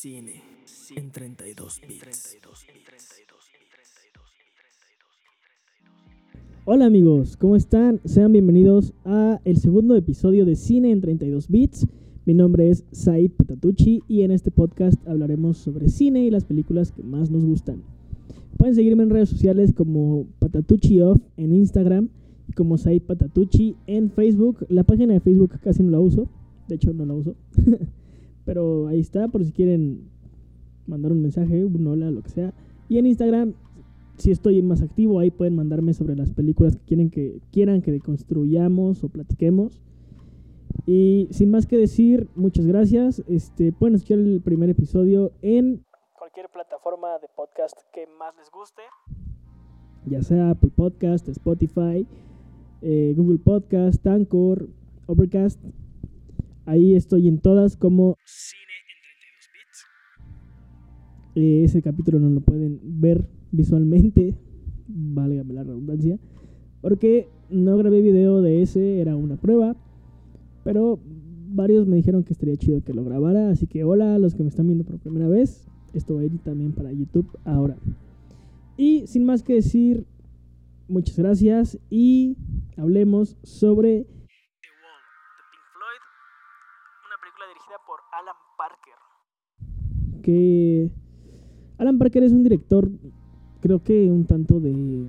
Cine en 32 bits. Hola amigos, ¿cómo están? Sean bienvenidos a el segundo episodio de Cine en 32 bits. Mi nombre es Said Patatucci y en este podcast hablaremos sobre cine y las películas que más nos gustan. Pueden seguirme en redes sociales como Patatucci Off en Instagram y como Said Patatucci en Facebook. La página de Facebook casi no la uso, de hecho no la uso. Pero ahí está, por si quieren mandar un mensaje, un hola, lo que sea. Y en Instagram, si estoy más activo, ahí pueden mandarme sobre las películas que quieren que quieran que deconstruyamos o platiquemos. Y sin más que decir, muchas gracias. Este, pueden escuchar el primer episodio en cualquier plataforma de podcast que más les guste. Ya sea Apple Podcast, Spotify, eh, Google Podcast, Anchor, Overcast. Ahí estoy en todas como Cine en 32 bits. Eh, ese capítulo no lo pueden ver visualmente, válgame la redundancia, porque no grabé video de ese, era una prueba, pero varios me dijeron que estaría chido que lo grabara, así que hola a los que me están viendo por primera vez, esto va a ir también para YouTube ahora. Y sin más que decir, muchas gracias y hablemos sobre Que Alan Parker es un director, creo que un tanto de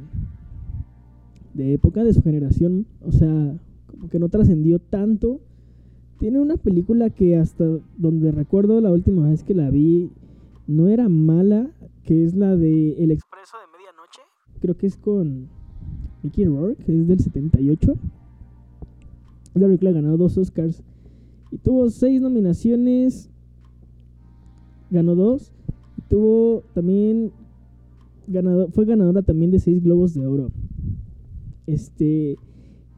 de época de su generación, o sea, como que no trascendió tanto. Tiene una película que hasta donde recuerdo la última vez que la vi no era mala, que es la de El Expreso de Medianoche. Creo que es con Mickey Rourke, es del 78. La película ganado dos Oscars. Y tuvo seis nominaciones. Ganó dos. Tuvo también. Ganado, fue ganadora también de seis globos de oro. Este.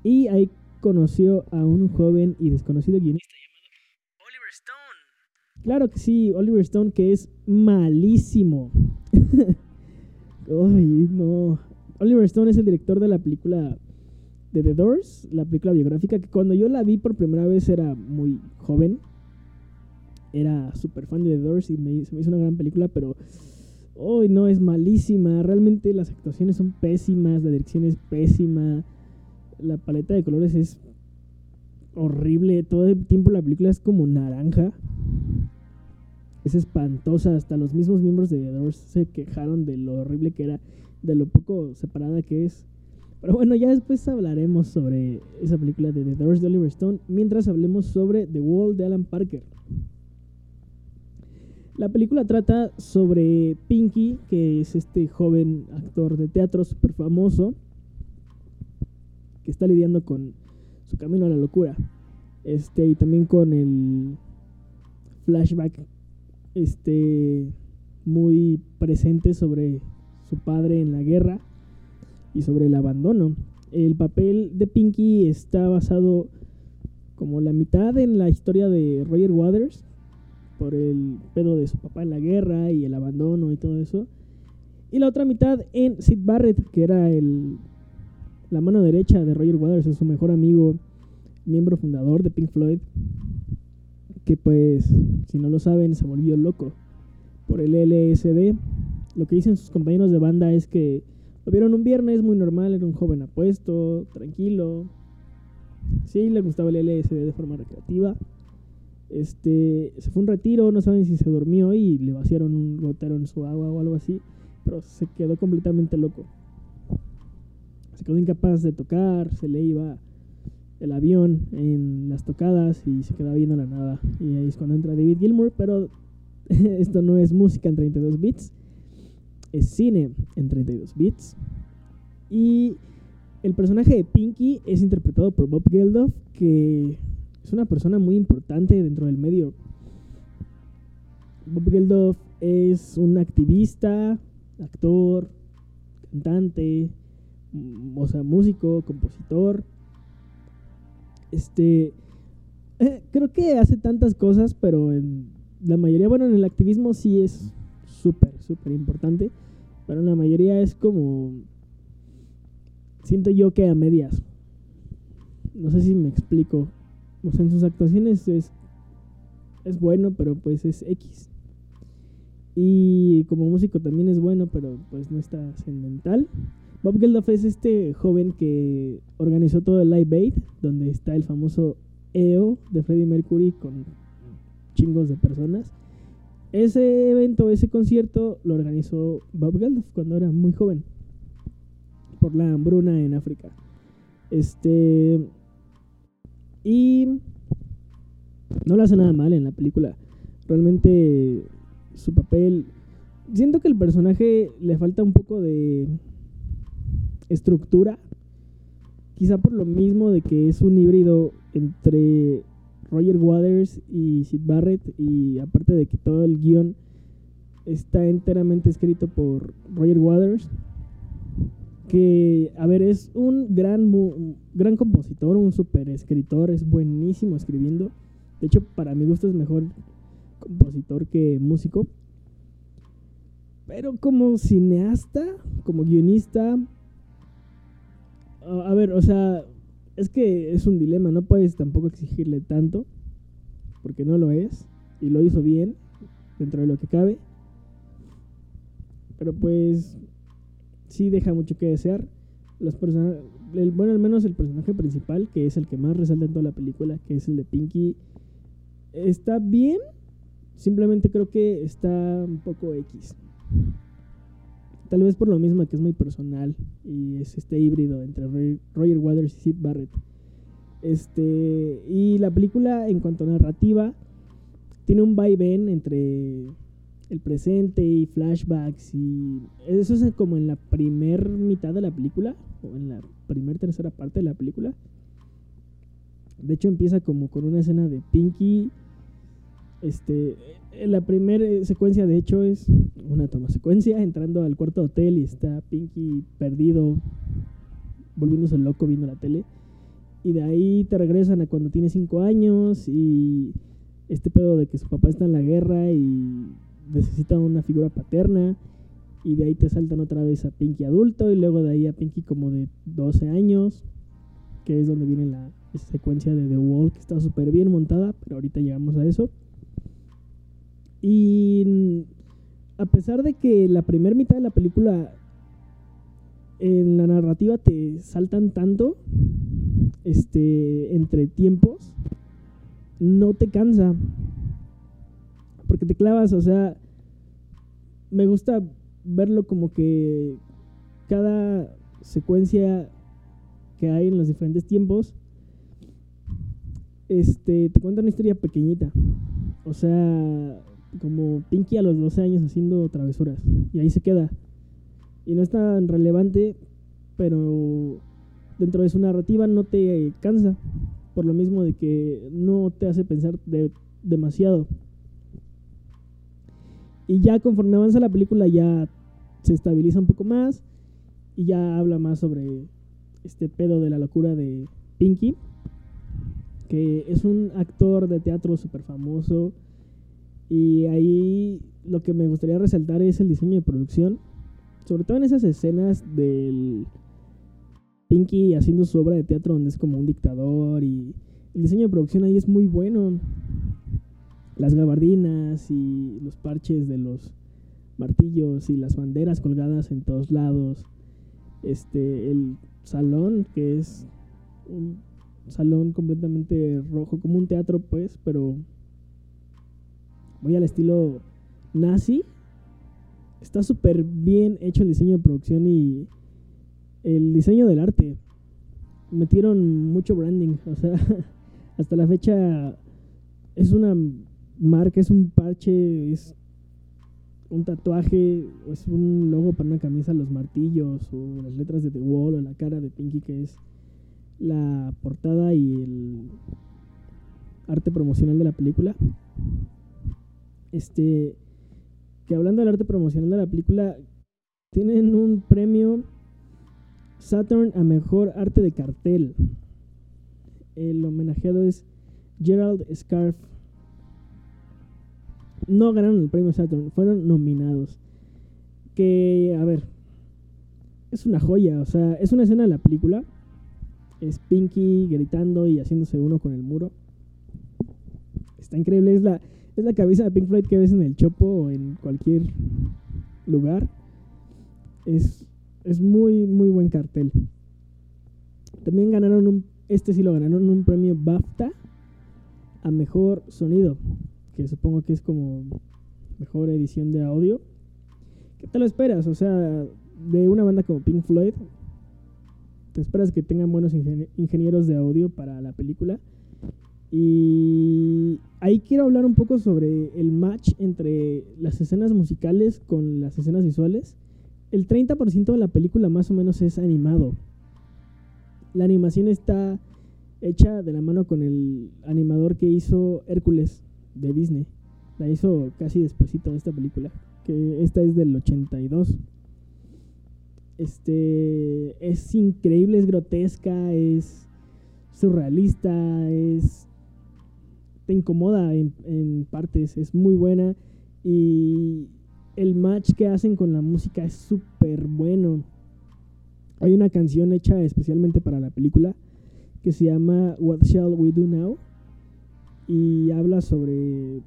Y ahí conoció a un joven y desconocido guionista llamado Oliver Stone. Claro que sí, Oliver Stone, que es malísimo. Ay, no. Oliver Stone es el director de la película de The Doors, la película biográfica, que cuando yo la vi por primera vez era muy joven. Era súper fan de The Doors y me, se me hizo una gran película, pero hoy no es malísima. Realmente las actuaciones son pésimas, la dirección es pésima, la paleta de colores es horrible. Todo el tiempo la película es como naranja. Es espantosa. Hasta los mismos miembros de The Doors se quejaron de lo horrible que era, de lo poco separada que es. Pero bueno, ya después hablaremos sobre esa película de The Doors de Oliver Stone, mientras hablemos sobre The Wall de Alan Parker. La película trata sobre Pinky, que es este joven actor de teatro súper famoso, que está lidiando con su camino a la locura. Este, y también con el flashback este, muy presente sobre su padre en la guerra y sobre el abandono. El papel de Pinky está basado como la mitad en la historia de Roger Waters, por el pedo de su papá en la guerra y el abandono y todo eso. Y la otra mitad en Sid Barrett, que era el, la mano derecha de Roger Waters, es su mejor amigo, miembro fundador de Pink Floyd, que pues, si no lo saben, se volvió loco por el LSD. Lo que dicen sus compañeros de banda es que lo vieron un viernes, muy normal, era un joven apuesto, tranquilo. Sí, le gustaba el LSD de forma recreativa. Este, se fue un retiro, no saben si se durmió y le vaciaron un gotero en su agua o algo así, pero se quedó completamente loco. Se quedó incapaz de tocar, se le iba el avión en las tocadas y se quedaba viendo la nada. Y ahí es cuando entra David Gilmour, pero esto no es música en 32 bits es cine en 32 bits. Y el personaje de Pinky es interpretado por Bob Geldof, que es una persona muy importante dentro del medio. Bob Geldof es un activista, actor, cantante, o sea, músico, compositor. Este, eh, creo que hace tantas cosas, pero en la mayoría, bueno, en el activismo sí es súper, súper importante. Pero la mayoría es como... Siento yo que a medias. No sé si me explico. O sea, en sus actuaciones es, es bueno, pero pues es X. Y como músico también es bueno, pero pues no está ascendental. Bob Geldof es este joven que organizó todo el Live Aid, donde está el famoso EO de Freddie Mercury con chingos de personas. Ese evento, ese concierto lo organizó Bob Geldof cuando era muy joven por la hambruna en África. Este y no lo hace nada mal en la película. Realmente su papel siento que el personaje le falta un poco de estructura. Quizá por lo mismo de que es un híbrido entre Roger Waters y Sid Barrett y aparte de que todo el guion está enteramente escrito por Roger Waters que a ver es un gran gran compositor un super escritor es buenísimo escribiendo de hecho para mi gusto es mejor compositor que músico pero como cineasta como guionista a ver o sea es que es un dilema, no puedes tampoco exigirle tanto, porque no lo es, y lo hizo bien, dentro de lo que cabe. Pero pues sí deja mucho que desear. Los bueno, al menos el personaje principal, que es el que más resalta en toda la película, que es el de Pinky, está bien, simplemente creo que está un poco X. Tal vez por lo mismo que es muy personal y es este híbrido entre Roger Waters y Sid Barrett. Este, y la película, en cuanto a narrativa, tiene un vaivén entre el presente y flashbacks y eso es como en la primer mitad de la película o en la primer tercera parte de la película. De hecho empieza como con una escena de Pinky este, la primera secuencia, de hecho, es una toma secuencia entrando al cuarto de hotel y está Pinky perdido, volviéndose loco viendo la tele. Y de ahí te regresan a cuando tiene 5 años y este pedo de que su papá está en la guerra y necesita una figura paterna. Y de ahí te saltan otra vez a Pinky adulto y luego de ahí a Pinky como de 12 años, que es donde viene la secuencia de The Wall, que está súper bien montada, pero ahorita llegamos a eso. Y a pesar de que la primera mitad de la película en la narrativa te saltan tanto este entre tiempos no te cansa porque te clavas o sea me gusta verlo como que cada secuencia que hay en los diferentes tiempos este te cuenta una historia pequeñita o sea como Pinky a los 12 años haciendo travesuras. Y ahí se queda. Y no es tan relevante, pero dentro de su narrativa no te cansa. Por lo mismo de que no te hace pensar demasiado. Y ya conforme avanza la película ya se estabiliza un poco más. Y ya habla más sobre este pedo de la locura de Pinky. Que es un actor de teatro súper famoso y ahí lo que me gustaría resaltar es el diseño de producción. Sobre todo en esas escenas del Pinky haciendo su obra de teatro donde es como un dictador y el diseño de producción ahí es muy bueno. Las gabardinas y los parches de los martillos y las banderas colgadas en todos lados. Este, el salón que es un salón completamente rojo como un teatro pues, pero muy al estilo nazi. Está súper bien hecho el diseño de producción y el diseño del arte. Metieron mucho branding, o sea, hasta la fecha es una marca, es un parche, es un tatuaje, o es un logo para una camisa, los martillos, o las letras de The Wall, o la cara de Pinky, que es la portada y el arte promocional de la película este, que hablando del arte promocional de la película, tienen un premio Saturn a mejor arte de cartel. El homenajeado es Gerald Scarf. No ganaron el premio Saturn, fueron nominados. Que, a ver, es una joya, o sea, es una escena de la película. Es Pinky gritando y haciéndose uno con el muro. Está increíble, es la, es la cabeza de Pink Floyd que ves en el Chopo o en cualquier lugar. Es, es muy, muy buen cartel. También ganaron un, este sí lo ganaron un premio BAFTA a mejor sonido, supongo que es como mejor edición de audio. ¿Qué te lo esperas? O sea, de una banda como Pink Floyd, te esperas que tengan buenos ingenieros de audio para la película. Y ahí quiero hablar un poco sobre el match entre las escenas musicales con las escenas visuales. El 30% de la película más o menos es animado. La animación está hecha de la mano con el animador que hizo Hércules de Disney. La hizo casi despuesito de esta película, que esta es del 82. Este es increíble, es grotesca, es surrealista, es te incomoda en, en partes, es muy buena y el match que hacen con la música es súper bueno. Hay una canción hecha especialmente para la película que se llama What Shall We Do Now y habla sobre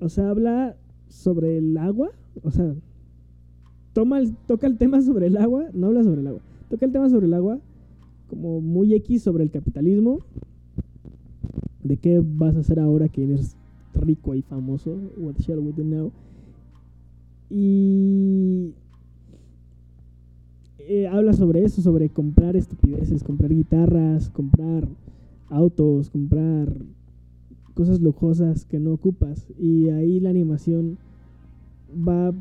o sea, habla sobre el agua, o sea, toma toca el tema sobre el agua, no habla sobre el agua, toca el tema sobre el agua como muy X sobre el capitalismo, de qué vas a hacer ahora que eres rico y famoso, what shall we do now, y eh, habla sobre eso, sobre comprar estupideces, comprar guitarras, comprar autos, comprar cosas lujosas que no ocupas. Y ahí la animación va,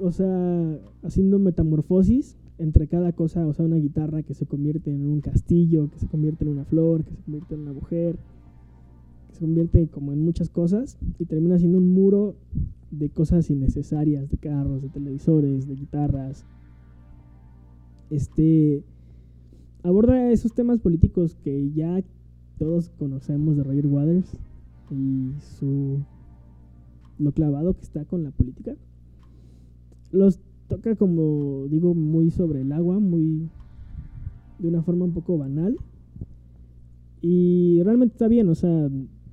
o sea, haciendo metamorfosis entre cada cosa, o sea, una guitarra que se convierte en un castillo, que se convierte en una flor, que se convierte en una mujer, que se convierte como en muchas cosas y termina siendo un muro de cosas innecesarias, de carros, de televisores, de guitarras. Este aborda esos temas políticos que ya todos conocemos de Roger Waters y su lo clavado que está con la política. Los toca como digo muy sobre el agua, muy de una forma un poco banal. Y realmente está bien, o sea,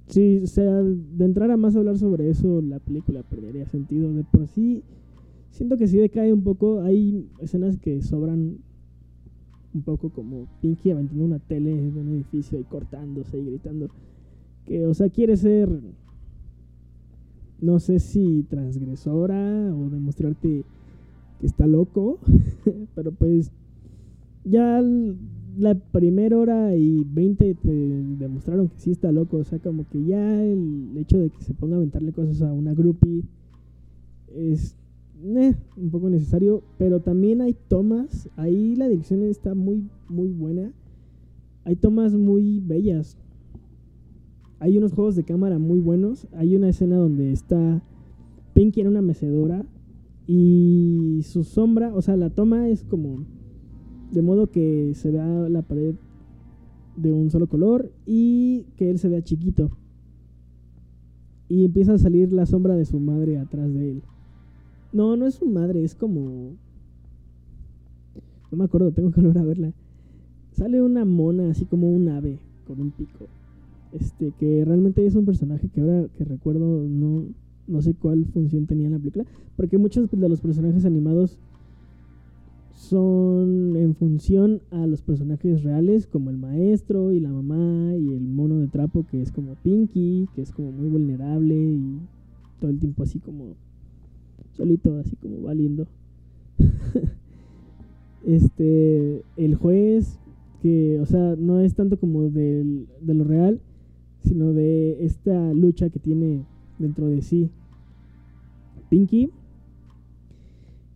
si se adentrara más a hablar sobre eso, la película perdería sentido. De por sí, siento que si decae un poco. Hay escenas que sobran un poco como Pinky aventando una tele de un edificio y cortándose y gritando. Que, o sea, quiere ser, no sé si transgresora o demostrarte que está loco, pero pues ya la primera hora y 20 te demostraron que sí está loco, o sea, como que ya el hecho de que se ponga a aventarle cosas a una groupie es eh, un poco necesario, pero también hay tomas, ahí la dirección está muy, muy buena. Hay tomas muy bellas. Hay unos juegos de cámara muy buenos. Hay una escena donde está Pinky en una mecedora y su sombra, o sea, la toma es como de modo que se vea la pared de un solo color y que él se vea chiquito. Y empieza a salir la sombra de su madre atrás de él. No, no es su madre, es como. No me acuerdo, tengo que volver a verla. Sale una mona, así como un ave, con un pico. Este, que realmente es un personaje que ahora que recuerdo no, no sé cuál función tenía en la película. Porque muchos de los personajes animados son en función a los personajes reales, como el maestro y la mamá y el mono de trapo, que es como Pinky, que es como muy vulnerable y todo el tiempo así como solito, así como valiendo. este, el juez, que, o sea, no es tanto como de lo real, sino de esta lucha que tiene dentro de sí Pinky.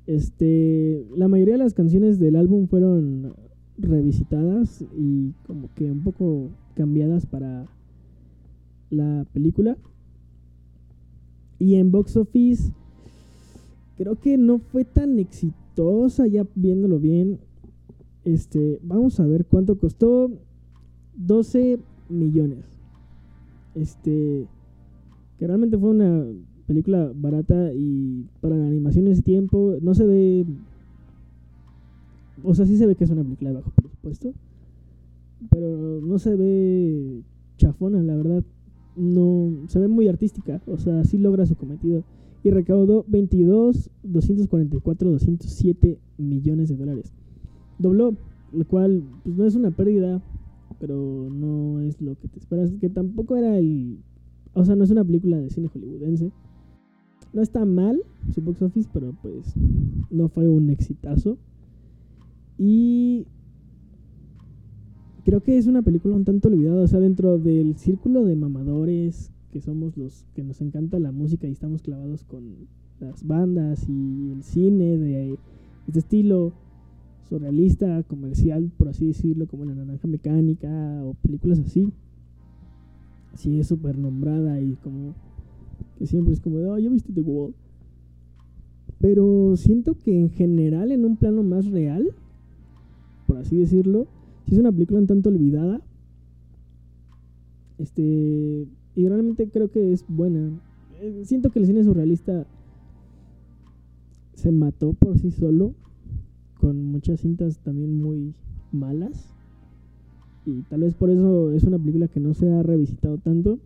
Este, la mayoría de las canciones del álbum fueron revisitadas y como que un poco cambiadas para la película. Y en box office creo que no fue tan exitosa ya viéndolo bien. Este, vamos a ver cuánto costó. 12 millones. Este, que realmente fue una película barata y para la animación ese tiempo no se ve o sea, sí se ve que es una película de bajo presupuesto, pero no se ve chafona, la verdad. no se ve muy artística, o sea, sí logra su cometido. Y recaudó 22, 244, 207 millones de dólares. Dobló, lo cual pues, no es una pérdida, pero no es lo que te esperas. Que tampoco era el. O sea, no es una película de cine hollywoodense. No está mal su box office, pero pues no fue un exitazo. Y creo que es una película un tanto olvidada, o sea, dentro del círculo de mamadores que somos los que nos encanta la música y estamos clavados con las bandas y el cine de este estilo surrealista, comercial, por así decirlo, como La Naranja Mecánica o películas así. Así es súper nombrada y como que siempre es como, oh, ya viste The Wall. Pero siento que en general, en un plano más real, por así decirlo, si es una película un tanto olvidada. Este. Y realmente creo que es buena. Eh, siento que el cine surrealista se mató por sí solo. Con muchas cintas también muy malas. Y tal vez por eso es una película que no se ha revisitado tanto.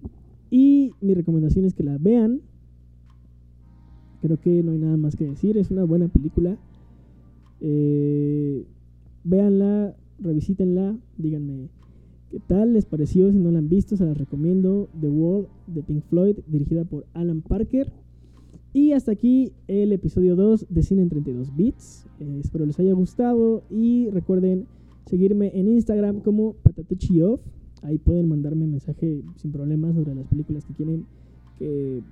Y mi recomendación es que la vean. Creo que no hay nada más que decir. Es una buena película. Eh, véanla revisítenla, díganme qué tal les pareció, si no la han visto, se las recomiendo, The Wall de Pink Floyd, dirigida por Alan Parker. Y hasta aquí el episodio 2 de Cine en 32 Bits. Eh, espero les haya gustado y recuerden seguirme en Instagram como patatuchioff. Ahí pueden mandarme mensaje sin problemas sobre las películas que quieren que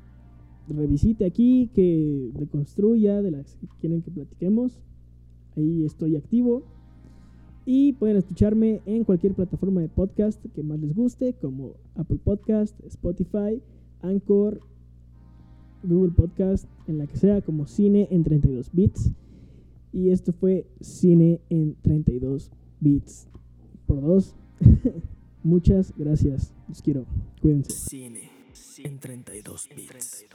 revisite aquí, que deconstruya, de las que quieren que platiquemos. Ahí estoy activo. Y pueden escucharme en cualquier plataforma de podcast que más les guste, como Apple Podcast, Spotify, Anchor, Google Podcast, en la que sea, como Cine en 32 bits. Y esto fue Cine en 32 bits. Por dos. Muchas gracias. Los quiero. Cuídense. Cine en 32 bits.